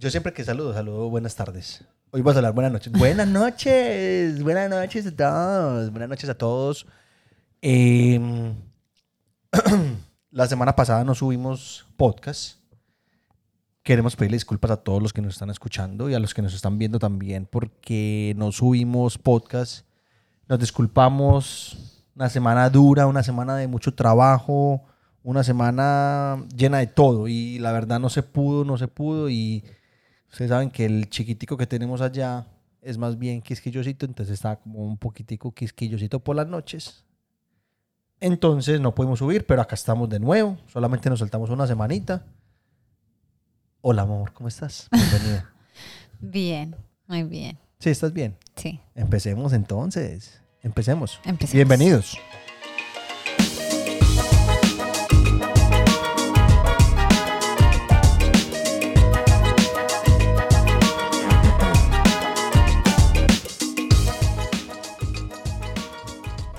Yo siempre que saludo, saludo buenas tardes. Hoy vas a hablar buenas noches. Buenas noches, buenas noches a todos, buenas noches a todos. Em, la semana pasada no subimos podcast. Queremos pedirle disculpas a todos los que nos están escuchando y a los que nos están viendo también porque no subimos podcast. Nos disculpamos. Una semana dura, una semana de mucho trabajo, una semana llena de todo y la verdad no se pudo, no se pudo y Ustedes saben que el chiquitico que tenemos allá es más bien quisquillosito, entonces está como un poquitico quisquillosito por las noches. Entonces no podemos subir, pero acá estamos de nuevo. Solamente nos saltamos una semanita. Hola, amor, ¿cómo estás? Bienvenida. bien, muy bien. Sí, ¿estás bien? Sí. Empecemos entonces. Empecemos. Empecemos. Bienvenidos.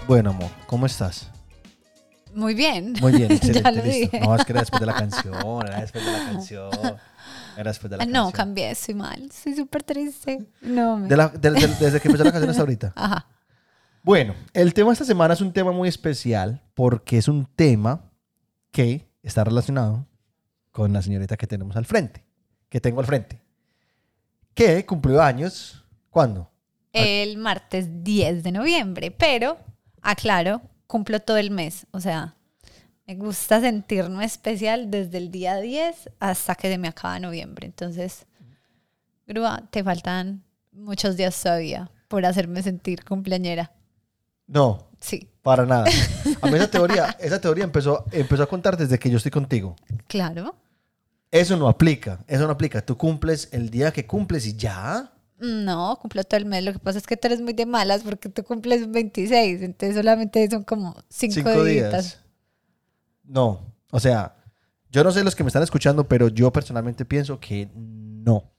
Bueno, amor, ¿cómo estás? Muy bien. Muy bien, excelente. ya lo listo. dije. No, es que era después de la canción, era después de la canción. Era después de la Ah, no, canción. cambié, estoy mal. Estoy súper triste. No, me... De la- de- de- desde que empezó la canción hasta ahorita. Ajá. Bueno, el tema de esta semana es un tema muy especial porque es un tema que está relacionado con la señorita que tenemos al frente, que tengo al frente, que cumplió años, ¿cuándo? El martes 10 de noviembre, pero, aclaro, cumplo todo el mes. O sea, me gusta sentirme especial desde el día 10 hasta que se me acaba noviembre. Entonces, Grúa, te faltan muchos días todavía por hacerme sentir cumpleañera. No, Sí, para nada. A mí esa teoría, esa teoría empezó, empezó a contar desde que yo estoy contigo. claro. Eso no aplica, eso no aplica. Tú cumples el día que cumples y ya. No, cumplo todo el mes. Lo que pasa es que tú eres muy de malas porque tú cumples un 26, entonces solamente son como cinco, Cinco días. días. No, o sea, yo no sé los que me están escuchando, pero yo personalmente pienso que no.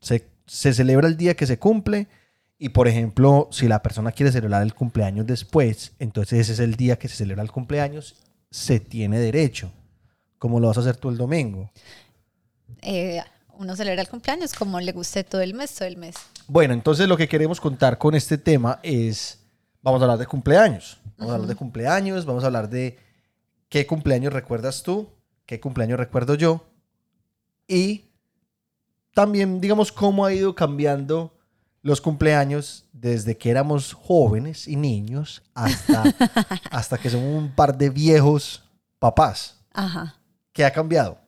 Se, se celebra el día que se cumple y, por ejemplo, si la persona quiere celebrar el cumpleaños después, entonces ese es el día que se celebra el cumpleaños, se tiene derecho. Como lo vas a hacer tú el domingo. Eh, uno celebra el cumpleaños como le guste todo el mes, todo el mes. Bueno, entonces lo que queremos contar con este tema es, vamos a hablar de cumpleaños. Vamos a hablar de cumpleaños, vamos a hablar de qué cumpleaños recuerdas tú, qué cumpleaños recuerdo yo y también, digamos, cómo ha ido cambiando los cumpleaños desde que éramos jóvenes y niños hasta, hasta que somos un par de viejos papás. Ajá, ¿Qué ha cambiado?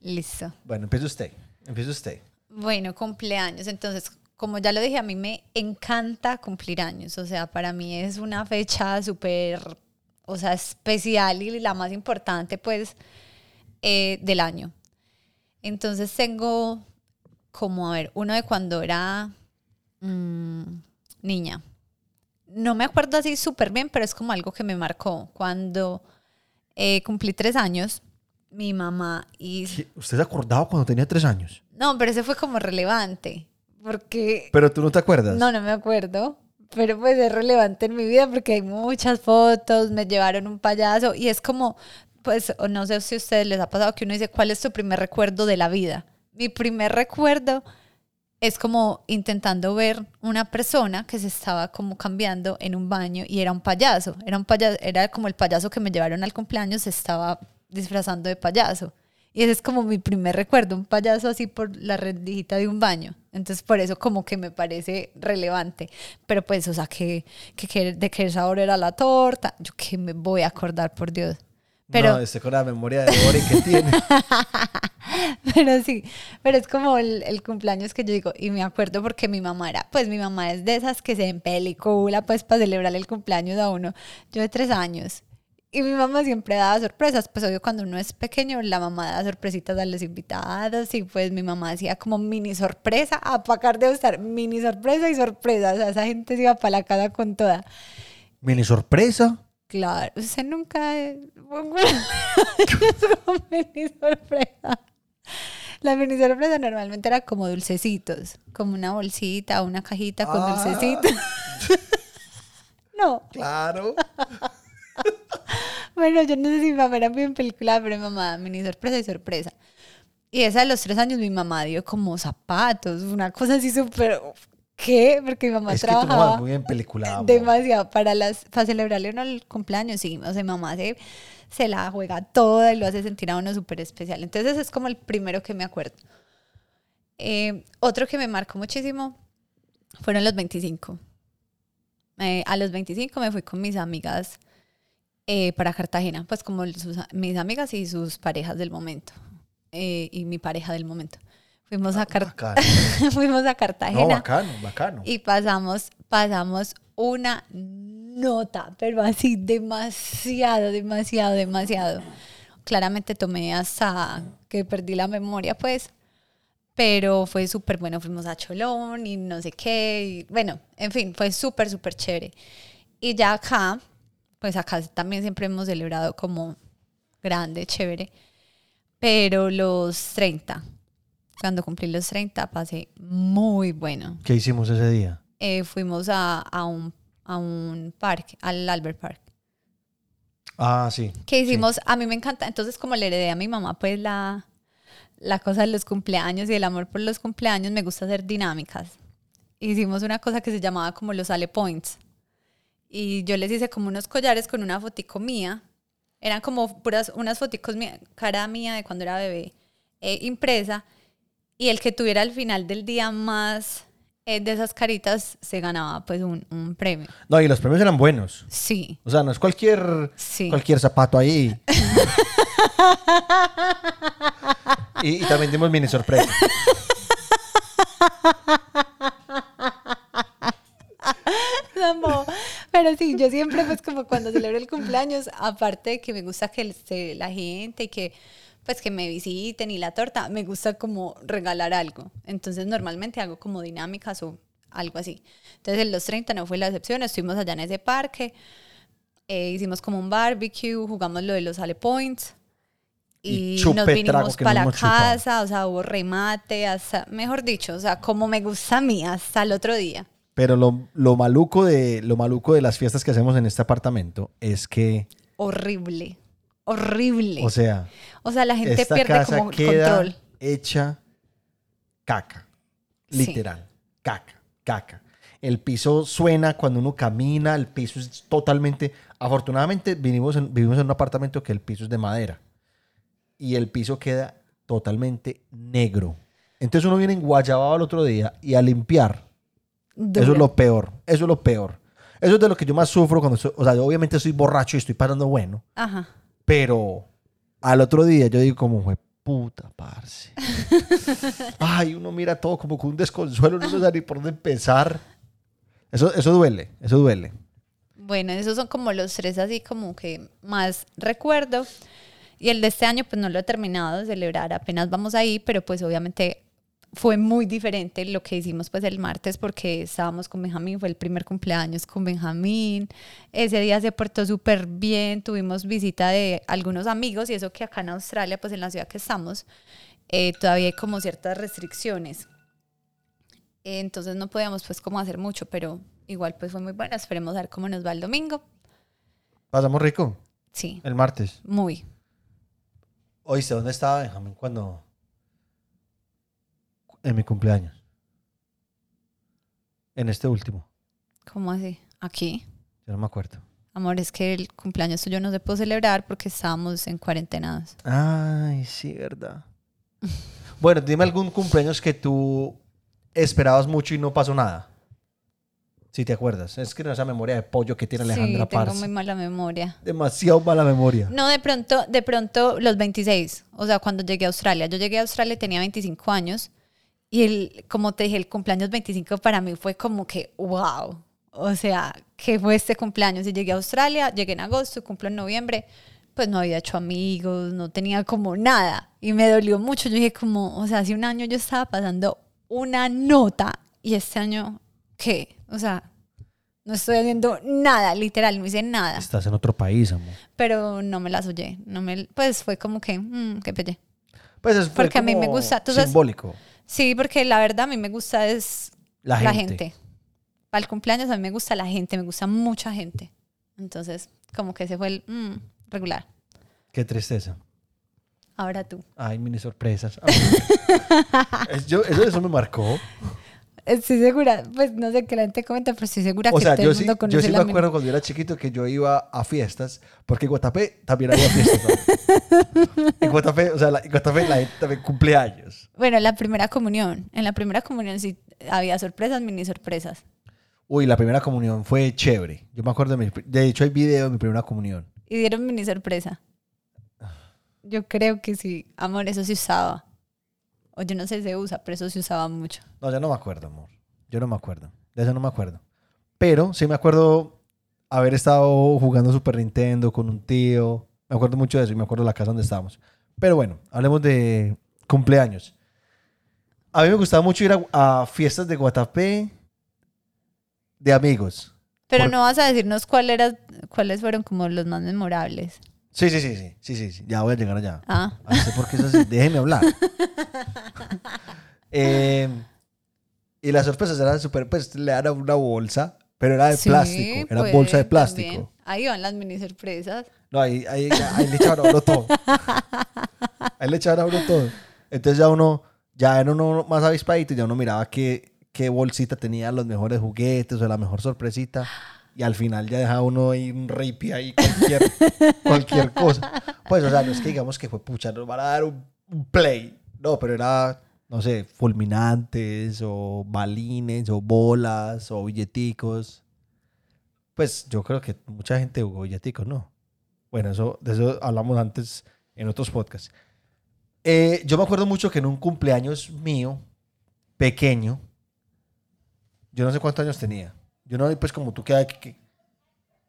listo. Bueno, empieza usted. Empieza usted. Bueno, cumpleaños. Entonces, como ya lo dije, a mí me encanta cumplir años. O sea, para mí es una fecha súper, o sea, especial y la más importante, pues, eh, del año. Entonces tengo como, a ver, uno de cuando era mm, niña. No me acuerdo así súper bien, pero es como algo que me marcó. Cuando eh, cumplí tres años, mi mamá y... ¿Qué- ¿Usted se acordaba cuando tenía tres años? No, pero ese fue como relevante, porque... Pero tú no te acuerdas. No, no me acuerdo, pero pues es relevante en mi vida porque hay muchas fotos, me llevaron un payaso y es como, pues, no sé si a ustedes les ha pasado que uno dice, ¿cuál es tu primer recuerdo de la vida? Mi primer recuerdo es como intentando ver una persona que se estaba como cambiando en un baño y era un payaso, era un payaso, era como el payaso que me llevaron al cumpleaños, se estaba disfrazando de payaso. Y ese es como mi primer recuerdo, un payaso así por la rendijita de un baño. Entonces, por eso como que me parece relevante. Pero pues, o sea, que, que, de qué sabor era la torta, yo que me voy a acordar, por Dios. Pero, No, con la memoria de Ori que tiene. pero sí, pero es como el, el cumpleaños que yo digo, y me acuerdo porque mi mamá era, pues mi mamá es de esas que se empelicula pues para celebrar el cumpleaños a uno. Yo de tres años. Y mi mamá siempre daba sorpresas, pues obvio cuando uno es pequeño, la mamá da sorpresitas a los invitados y pues mi mamá hacía como mini sorpresa, a pacar de estar mini sorpresa y sorpresa, o sea, esa gente se iba para la casa con toda. Mini sorpresa. Claro, usted nunca es como mini sorpresa. La mini sorpresa normalmente era como dulcecitos, como una bolsita o una cajita con Ah. dulcecitos. no, Claro. bueno, yo no sé si mi mamá era bien película, pero mi mamá, mini sorpresa y sorpresa. Y esa de los tres años mi mamá dio como zapatos, una cosa así súper... ¿Qué? Porque mi mamá Es trabajaba muy bien peliculada. amor. demasiado para las para celebrarle uno el cumpleaños sí o sea mi mamá se, se la juega toda y lo hace sentir a uno súper especial entonces es como el primero que me acuerdo Eh, otro que me marcó muchísimo fueron los 25 Eh, a los 25 me fui con mis amigas eh, para Cartagena pues como sus- mis amigas y sus parejas del momento eh, y mi pareja del momento fuimos a, Car- fuimos a No, Cartagena bacano, bacano. y pasamos, pasamos una nota, pero así demasiado, demasiado, demasiado. Claramente tomé hasta que perdí la memoria, pues, pero fue súper bueno. Fuimos a Cholón y no sé qué, y bueno, en fin, fue súper, súper chévere. Y ya acá, pues acá también siempre hemos celebrado como grande, chévere, pero los 30, cuando cumplí los 30, pasé muy bueno ¿Qué hicimos ese día? eh, fuimos a, a un, a un parque, al Albert Park. Ah, sí. Que hicimos, a mí me encanta, entonces como le heredé a mi mamá pues la, la cosa de los cumpleaños y el amor por los cumpleaños, me gusta hacer dinámicas. Hicimos una cosa que se llamaba como los Ale Points. Y yo les hice como unos collares con una fotico mía. Eran como puras, unas foticos mía, cara mía de cuando era bebé, eh, impresa. Y el que tuviera al final del día más eh, de esas caritas se ganaba pues un, un premio. No, y los premios eran buenos. Sí, O sea, no es cualquier, sí. cualquier zapato ahí. y, y también dimos mini sorpresa. Pero sí, yo siempre pues como cuando celebro el cumpleaños, aparte de que me gusta que esté la gente y que pues que me visiten y la torta, me gusta como regalar algo. Entonces normalmente hago como dinámicas o algo así. Entonces en los 30 no fue la excepción, estuvimos allá en ese parque, eh, hicimos como un barbecue, jugamos lo de los Ale Points. Y Y, nos vinimos para la hemos chupado. casa, o sea, hubo remate, hasta, mejor dicho, o sea, como me gusta a mí, hasta el otro día. Pero lo, lo maluco de lo maluco de las fiestas que hacemos en este apartamento es que, horrible, horrible. o sea, O sea, la gente esta pierde casa como queda control. hecha caca. Sí. Literal. Caca, caca. El piso suena cuando uno camina, el piso es totalmente... Afortunadamente vinimos en- vivimos en un apartamento que el piso es de madera. Y el piso queda totalmente negro. Entonces uno viene en guayabado al otro día y a limpiar. Eso es lo peor. Eso es lo peor. Eso es de lo que yo más sufro cuando estoy... O sea, yo obviamente estoy borracho y estoy pasando bueno. Ajá. Pero al otro día yo digo como puta, parce. Ay, uno mira todo como con un desconsuelo, no sabe ni por dónde empezar. Eso, eso duele, eso duele. Bueno, esos son como los tres así como que más recuerdo. Y el de este año pues no lo he terminado de celebrar, apenas vamos ahí, pero pues obviamente fue muy diferente lo que hicimos pues el martes porque estábamos con Benjamín, fue el primer cumpleaños con Benjamín. Ese día se portó súper bien, tuvimos visita de algunos amigos y eso que acá en Australia, pues en la ciudad que estamos, eh, todavía hay como ciertas restricciones. Entonces no podíamos pues como hacer mucho, pero igual pues fue muy bueno. Esperemos a ver cómo nos va el domingo. Pasamos rico Sí, el martes. muy. Oíste, ¿dónde estaba Benjamín cuando... En mi cumpleaños. En este último. ¿Cómo así? Aquí. Yo no me acuerdo. Amor, es que el cumpleaños tuyo no se pudo celebrar porque estábamos en cuarentenados. Ay, sí, verdad. Bueno, dime algún cumpleaños que tú esperabas mucho y no pasó nada. Si te acuerdas. Es que no esa memoria de pollo que tiene Alejandra sí, tengo Parce. muy mala memoria. Demasiado mala memoria. No, de pronto, de pronto los 26, o sea, cuando llegué a Australia. Yo llegué a Australia tenía 25 años y el, como te dije, el cumpleaños 25 para mí fue como que, wow. O sea, ¿qué fue este cumpleaños? Y llegué a Australia, llegué en agosto, cumplo en noviembre, pues no había hecho amigos, no tenía como nada. Y me dolió mucho. Yo dije como, o sea, hace un año yo estaba pasando una nota y este año, ¿qué? O sea, no estoy haciendo nada, literal, no hice nada Estás en otro país, amor. pero no me las oye. No me, pues fue como que, mm, qué pelle. Pues es Porque a mí me como gusta, sabes- simbólico. Sí, porque la verdad a mí me gusta es La la gente. gente. Para el cumpleaños a mí me gusta la gente, me gusta mucha gente. Entonces, como que ese fue el mm, regular. Qué tristeza. Ahora tú. Ay, mini sorpresas. Es- yo- eso, eso me marcó. Estoy segura, pues no sé qué la gente comenta, pero estoy segura O que sea, todo yo el sí, mundo yo conoce sí me acuerdo cuando yo era chiquito que yo iba a fiestas, porque en Guatapé también había fiestas. ¿no? en Guatapé, o sea, la, en Guatapé la gente también cumple años. Bueno, la primera comunión. En la primera comunión sí había sorpresas, mini sorpresas. Uy, la primera comunión fue chévere. Yo me acuerdo de mi... De hecho, hay video de mi primera comunión. Y dieron mini sorpresa. Yo creo que sí. Amor, eso se usaba. O yo no sé si se usa, pero eso se usaba mucho. No, yo no me acuerdo, amor. Yo no me acuerdo. De eso no me acuerdo. Pero sí me acuerdo haber estado jugando Super Nintendo con un tío. Me acuerdo mucho de eso y me acuerdo de la casa donde estábamos. Pero bueno, hablemos de cumpleaños. A mí me gustaba mucho ir a, a fiestas de Guatapé de amigos. Pero Por- no vas a decirnos cuál era, cuáles fueron como los más memorables. Sí, sí, sí, sí, sí, sí, sí. Ya voy a llegar allá. Ah, no sé por qué eso así. Déjeme hablar. Eh, y las sorpresas eran súper, pues le daban una bolsa, pero era de sí, plástico. Era pues, bolsa de plástico. también. Ahí van las mini sorpresas. No, ahí, ahí, ahí le echaban a uno todo. Ahí le echaban a uno todo. Entonces ya uno, ya era uno más avispadito y ya uno miraba qué, qué bolsita tenía los mejores juguetes o la mejor sorpresita. Y al final ya dejaba uno ahí un ripi ahí, cualquier, cualquier cosa. Pues, o sea, no es que digamos que fue pucha, nos van a dar un, un play. No, pero era, no sé, fulminantes o balines o bolas o billeticos. Pues yo creo que mucha gente jugó billeticos, ¿no? Bueno, eso, de eso hablamos antes en otros podcasts. Eh, yo me acuerdo mucho que en un cumpleaños mío, pequeño, yo no sé cuántos años tenía. Yo no, pues como tú que, que,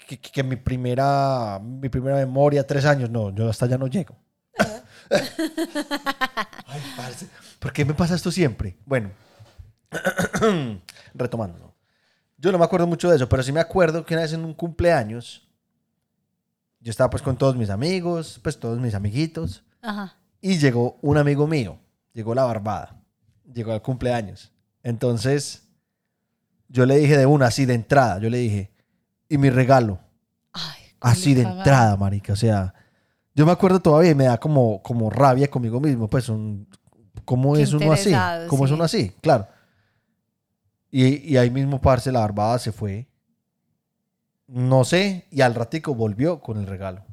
que, que- mi, primera, mi primera memoria, tres años, no, yo hasta allá no llego. Ay, parce, ¿por qué me pasa esto siempre? Bueno, retomando. ¿no? Yo no me acuerdo mucho de eso, pero sí me acuerdo que una vez en un cumpleaños, yo estaba pues con todos mis amigos, pues todos mis amiguitos, Ajá. y llegó un amigo mío, llegó la barbada, llegó al cumpleaños. Entonces, yo le dije de una, así de entrada, yo le dije, y mi regalo, Ay, así de entrada, marica, o sea, yo me acuerdo todavía y me da como, como rabia conmigo mismo, pues, un, ¿cómo Qué es uno así? ¿Cómo es uno así? Claro. Y, y ahí mismo, parce, la barbada se fue. No sé, y al ratico volvió con el regalo.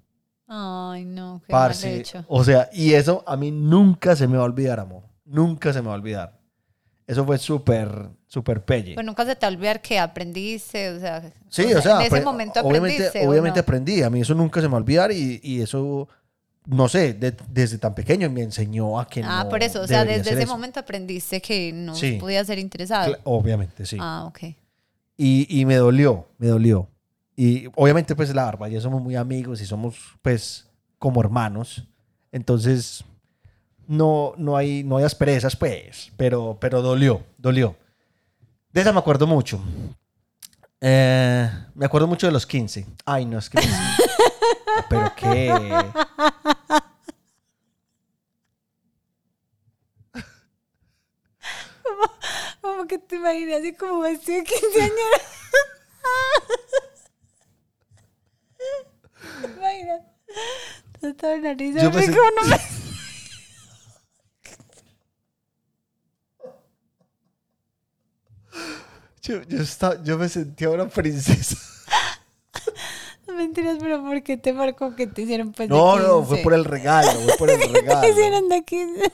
Ay, no, qué mal Parce, hecho. o sea, y eso a mí nunca se me va a olvidar, amor. Nunca se me va a olvidar. Eso fue súper, súper pelle. Pues nunca se te olvidar que aprendiste, o sea. sí, o sea, en ese momento obviamente, aprendiste. ¿o obviamente no? aprendí. A mí eso nunca se me va a olvidar y, y eso, no sé, de- desde tan pequeño me enseñó a que Ah, no por eso, o sea, desde ese eso. momento aprendiste que no Sí. podía ser interesado. Obviamente, sí. Ah, ok. Y, y me dolió, me dolió. Y obviamente, pues la barba, ya somos muy amigos y somos, pues, como hermanos. Entonces, no, no, hay, no hay asperezas, pues, pero, pero dolió, dolió. De esa me acuerdo mucho. Eh, me acuerdo mucho de los 15. Ay, no, es que... pero qué... Como que te imaginas así como vestido de quinceañera. Toda una risa. Yo rico, sent- no me- Yo, yo, estaba- yo me sentía una princesa. Mentiras, pero ¿por qué te marcó que te hicieron pues de No, no, 15? fue por el regalo, fue por el ¿Qué regalo. te hicieron de 15?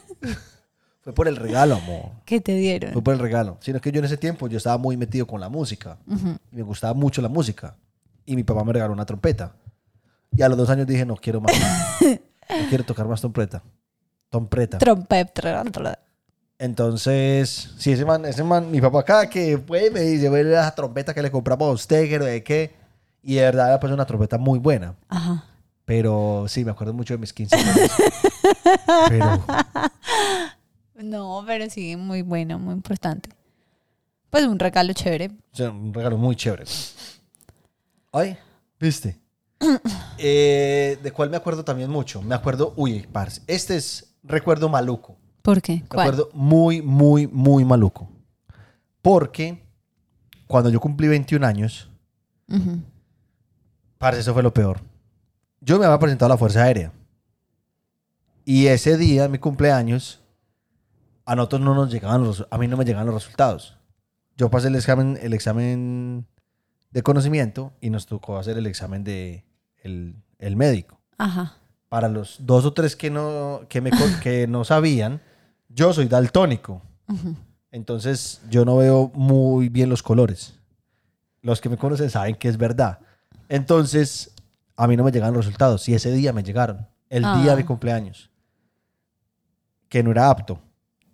Fue por el regalo, amor. ¿Qué te dieron? Fue por el regalo. Sino que yo en ese tiempo yo estaba muy metido con la música. Y me gustaba mucho la música. Y mi papá me regaló una trompeta. Y a los dos años dije, no quiero más. no quiero tocar más trompeta. Trompeta. Trompeta. Entonces, sí, ese man, ese man, mi papá acá que me dice, ve la trompeta que le compramos a usted, que no de qué. Y de verdad era pues una trompeta muy buena. Ajá. Pero sí, me acuerdo mucho de mis 15 años. Pero No, pero sí, muy bueno, muy importante. Pues un regalo chévere. O sea, un regalo muy chévere. Ay, ¿viste? Eh, ¿De cuál me acuerdo también mucho? Me acuerdo, uy, parce, este es recuerdo maluco. ¿Por qué? Me acuerdo muy, muy, muy maluco. Porque cuando yo cumplí 21 años, Ujú. parce, eso fue lo peor. Yo me había presentado a la Fuerza Aérea. Y ese día, mi cumpleaños, a nosotros no nos llegaban los, a mí no me llegaban los resultados. Yo pasé el examen, el examen de conocimiento y nos tocó hacer el examen de el, el médico. Ajá. Para los dos o tres que no, que me, que no sabían, yo soy daltónico. Entonces yo no veo muy bien los colores. Los que me conocen saben que es verdad. Entonces, a mí no me llegan los resultados. Y ese día me llegaron. El día de Ah. mi cumpleaños. Que no era apto.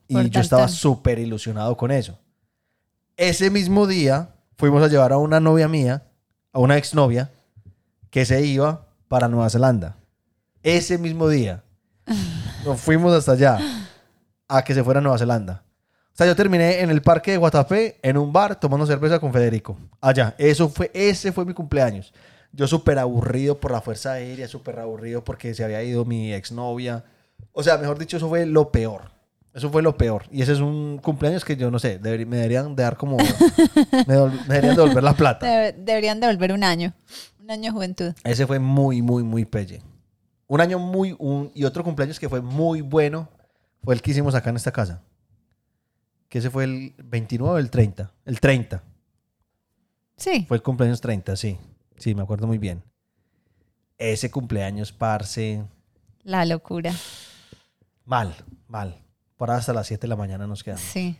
Y Por yo estaba súper ilusionado con eso. Ese mismo día fuimos a llevar a una novia mía, a una exnovia, que se iba para Nueva Zelanda. Ese mismo día. Nos fuimos hasta allá a que se fuera a Nueva Zelanda. O sea, yo terminé en el parque de Guatapé, en un bar, tomando cerveza con Federico. Allá. Eso fue, ese fue mi cumpleaños. Yo súper aburrido por la fuerza aérea, súper aburrido porque se había ido mi exnovia. O sea, mejor dicho, eso fue lo peor. Eso fue lo peor. Y ese es un cumpleaños que yo no sé, deberí- me deberían de dar como... me, me deberían devolver la plata. Debe- deberían devolver un año. Un año de juventud. Ese fue muy, muy, muy pelle. Un año muy... Un, y otro cumpleaños que fue muy bueno fue el que hicimos acá en esta casa. Que ese fue el 29 o el 30. El 30. Sí. Fue el cumpleaños 30, sí. Sí, me acuerdo muy bien. Ese cumpleaños, parce... La locura. Mal, mal. Por ahí hasta las 7 de la mañana nos quedamos. Sí.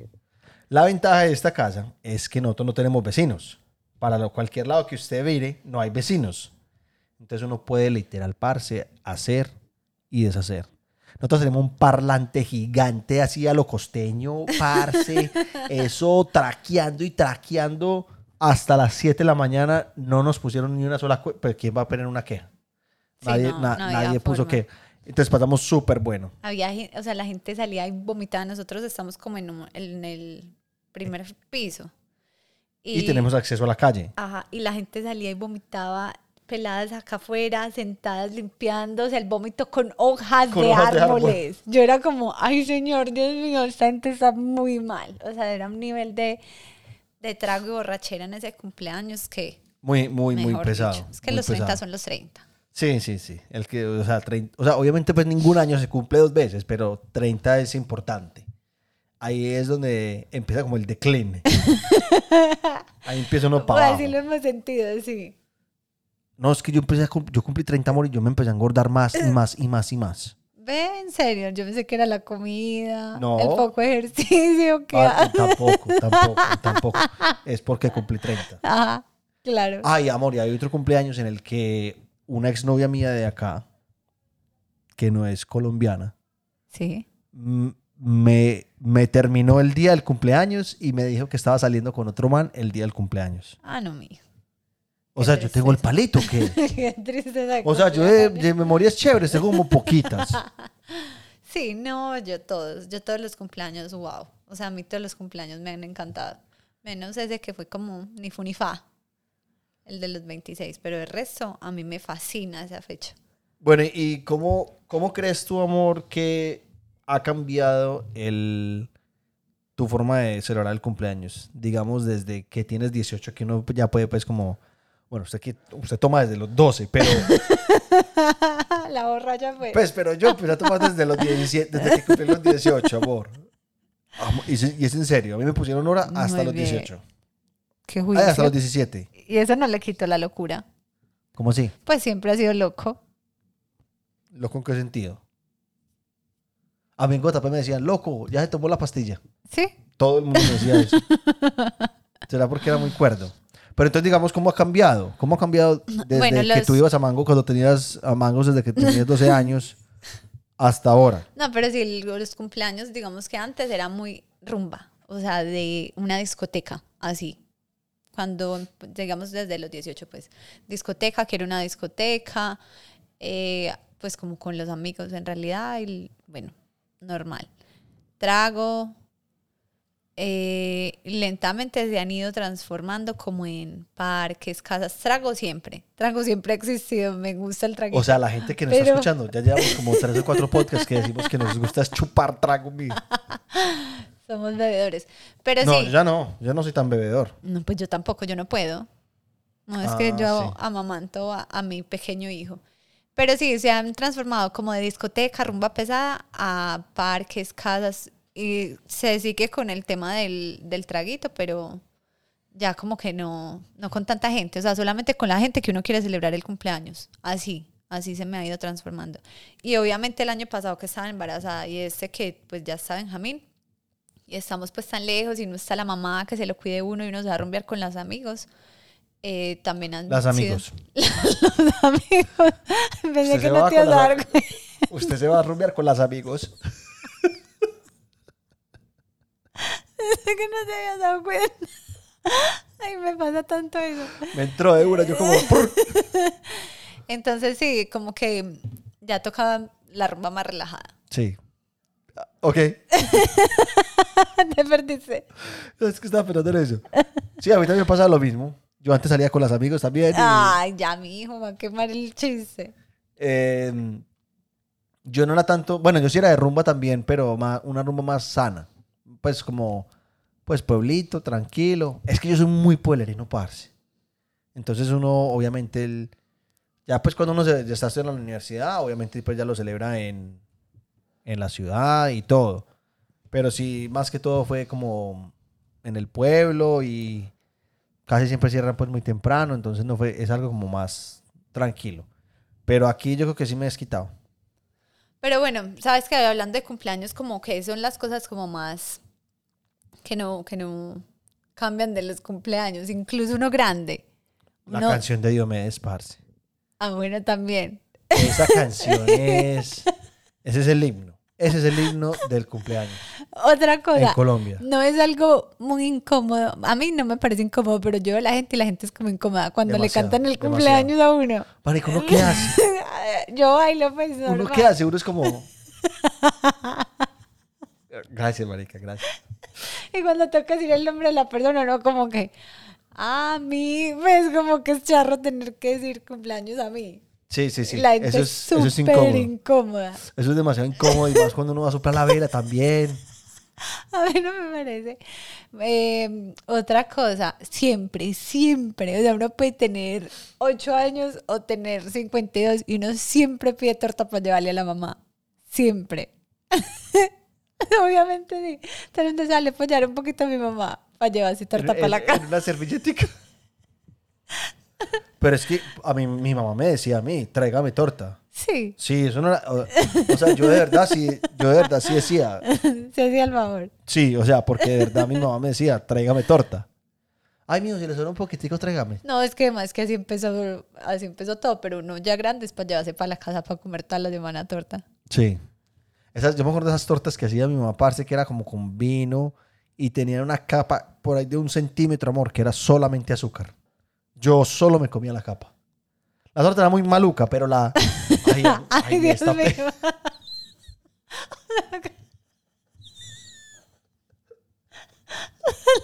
La ventaja de esta casa es que nosotros no tenemos vecinos. Para lo, cualquier lado que usted mire, no hay vecinos. Entonces uno puede literal parse, hacer y deshacer. Nosotros tenemos un parlante gigante así a lo costeño, parce. eso traqueando y traqueando hasta las 7 de la mañana. No nos pusieron ni una sola... Pero ¿quién va a poner una queja? Sí, nadie no, na- no había nadie puso forma. que... Entonces pasamos súper bueno. Había, o sea, la gente salía y vomitaba. Nosotros estamos como en, un- en el primer piso. Y, tenemos acceso a la calle. Ajá, y la gente salía y vomitaba peladas acá afuera, sentadas sea, el vómito con hojas, Con de, hojas de árbol. árboles. Yo era como, ay señor, Dios mío, esta gente está muy mal. O sea, era un nivel de, de trago y borrachera en ese cumpleaños que, Muy, muy, muy pesado. dicho, es que los 30 pesado. son los 30. Sí, sí, sí. El que, o sea, 30 o sea, obviamente pues ningún año se cumple dos veces, pero 30 es importante. Ahí es donde empieza como el decline. Ahí empieza uno para abajo. así lo hemos sentido, sí. No, es que yo empecé a yo cumplí 30 amor y yo me empecé a engordar más y más y más y más. Ve, en serio, yo pensé que era la comida, No. el poco ejercicio que... Ah, tampoco, tampoco, tampoco. Es porque cumplí 30. Ajá, claro. Ay, amor, y hay otro cumpleaños en el que una exnovia mía de acá, que no es colombiana, Sí. me, me terminó el día del cumpleaños y me dijo que estaba saliendo con otro man el día del cumpleaños. Ah, no, mío. O Qué sea, yo tengo el palito que... Qué tristeza. O sea, yo de, de memorias chéveres tengo como poquitas. Sí, no, yo todos, yo todos los cumpleaños, wow. O sea, a mí todos los cumpleaños me han encantado. Menos ese que fue como ni fu ni fa, el de los 26, pero el resto a mí me fascina esa fecha. Bueno, ¿y cómo, cómo crees tú, amor, que ha cambiado el, tu forma de celebrar el cumpleaños? Digamos, desde que tienes 18, que uno ya puede, pues, como... Bueno, usted, que, usted toma desde los 12, pero... La borracha fue. Pues, pero yo empecé a tomar desde los 17, desde que cumplí los 18, amor. Amo- Y es, y es en serio, a mí me pusieron hora hasta Muy los bien. 18. Qué juicio. hasta los 17. Y eso no le quitó la locura. ¿Cómo así? Pues siempre ha sido loco. ¿Loco en qué sentido? A mí en Guatapé me decían, loco, ya se tomó la pastilla. Sí. Todo el mundo me decía eso. ¿Será porque era muy cuerdo? Pero entonces, digamos, ¿cómo ha cambiado? ¿Cómo ha cambiado desde Bueno, que los- tú ibas a Mango cuando tenías a Mangos desde que tenías 12 años hasta ahora? No, pero sí, los cumpleaños, digamos que antes era muy rumba, o sea, de una discoteca, así. Cuando, digamos, desde los 18, pues, discoteca, quiero una discoteca, eh, pues como con los amigos en realidad, y bueno, normal. Trago, eh, lentamente se han ido transformando como en parques, casas. Trago siempre, trago siempre ha existido, me gusta el trago. O sea, la gente que nos está escuchando, ya llevamos como tres o cuatro podcasts que decimos que nos gusta chupar trago. mi- Somos bebedores. Pero No, sí. ya no, yo no soy tan bebedor. No, pues yo tampoco, yo no puedo. No es Ah, que yo sí. amamanto a, a mi pequeño hijo. Pero sí, se han transformado como de discoteca, rumba pesada, a parques, casas. Y se sigue con el tema del, del traguito, pero ya como que no, no con tanta gente. O sea, solamente con la gente que uno quiere celebrar el cumpleaños. Así, así se me ha ido transformando. Y obviamente el año pasado que estaba embarazada y este que pues ya está Benjamín. Y estamos pues tan lejos y no está la mamá que se lo cuide uno y uno se va a rumbear con los amigos. Eh, también han Las sido- amigos. los amigos. Pensé Usted que no te ibas a dar. Usted se va a rumbear con las amigos. Pensé que no te habías dado cuenta. Ay, me pasa tanto eso. Me entró de una, yo como... Entonces sí, como que ya tocaba la rumba más relajada. Sí. Ok. Te perdiste. Es que estaba pensando en eso. Sí, a mí también me pasa lo mismo. Yo antes salía con las amigos también. y, Ay, ya mi hijo va a quemar el chiste. eh, yo no era tanto... Bueno, yo sí era de rumba también, pero más, una rumba más sana. Pues como... Pues pueblito, tranquilo. Es que yo soy muy pueblerino, parce. Entonces uno, obviamente, el, ya pues cuando uno se- ya está en la universidad, obviamente pues ya lo celebra en, en la ciudad y todo. Pero sí, más que todo fue como en el pueblo y casi siempre cierran pues muy temprano, entonces no fue, es algo como más tranquilo. Pero aquí yo creo que sí me he desquitado. Pero bueno, sabes que hablando de cumpleaños, como que son las cosas como más que no, que no cambian de los cumpleaños, incluso uno grande. La canción de Diomedes, parce. Ah, bueno, también. Esa canción es... Ese es el himno. Ese es el himno del cumpleaños Otra en cosa, Colombia. no es algo muy incómodo. A mí no me parece incómodo, pero yo la gente y la gente es como incómoda cuando Demasiado, le cantan el demasiado. cumpleaños a uno. Marico, ¿uno qué hace? yo bailo pues ¿Uno normal. qué hace? Uno es como... Gracias, marica, gracias. Y cuando toca decir el nombre de la persona, no como que, a mí, pues como que es charro tener que decir cumpleaños a mí. Sí, sí, sí. la gente Eso es es, es súper incómodo. incómoda. Eso es demasiado incómodo y más cuando uno va a soplar la vela también. A mí no me parece. Eh, otra cosa, siempre, siempre, o sea, uno puede tener 8 años o tener 52 y uno siempre pide torta para llevarle a la mamá. Siempre. Obviamente sí. Entonces donde sale apoyar un poquito a mi mamá para llevarse torta En- para la casa. En una servilletica. Pero es que a mí, mi mamá me decía a mí, tráigame torta. Sí, Sí, eso no era... O, o sea, yo de verdad sí, yo de verdad sí decía... se hacía el favor. Sí, o sea, porque de verdad mi mamá me decía, tráigame torta. Ay, mío, si le suena un poquitico, tráigame. No, es que además que así empezó, así empezó todo, pero uno ya grande es para llevarse para la casa para comer toda la semana torta. Sí. Esas, yo me acuerdo de esas tortas que hacía mi mamá, parce, que era como con vino y tenían una capa por ahí de un centímetro, amor, que era solamente azúcar. Yo solo me comía la capa. La torta era muy maluca, pero la... Ay, ay, Dios destapé. mío.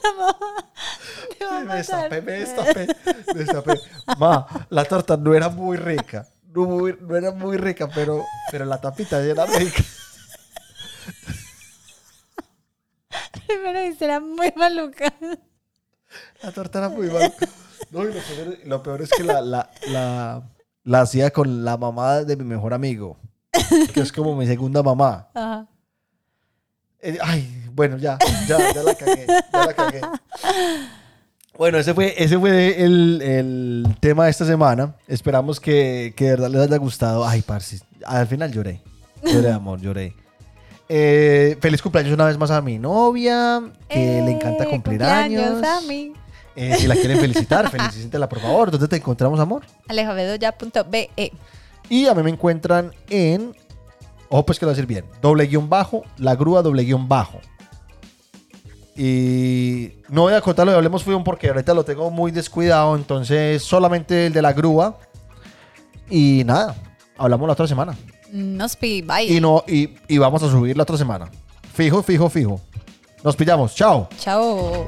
La mamá te va a Me destapé, me destapé, me. Ma, la torta no era muy rica. No, muy- no era muy rica, pero, pero la tapita era rica. Era muy maluca. La torta era muy mala. No, y lo peor, lo peor es que la, la, la, la hacía con la mamá de mi mejor amigo, que es como mi segunda mamá. Ajá. Eh, Ay, bueno, ya, ya, ya la cagué, ya la cagué. Bueno, ese fue, ese fue el, el tema de esta semana. Esperamos que, que de verdad les haya gustado. Ay, parce, al final lloré. Lloré, amor, lloré. Eh, feliz cumpleaños una vez más a mi novia, que le encanta Eh, cumplir años. a mí. Eh, si la quieren felicitar, felicítela por favor. ¿Dónde te encontramos, amor? alejabedoya.be. Y a mí me encuentran en. Ojo, pues que lo voy a decir bien. Doble guion bajo, la grúa doble guion bajo. Y no voy a contar lo de Hablemos Fútbol porque ahorita lo tengo muy descuidado. Entonces, solamente el de la grúa. Y nada, hablamos la otra semana. Nos pi, bye. Y, no, y, y vamos a subir la otra semana. Fijo, fijo, fijo. Nos pillamos. Chao. Chao.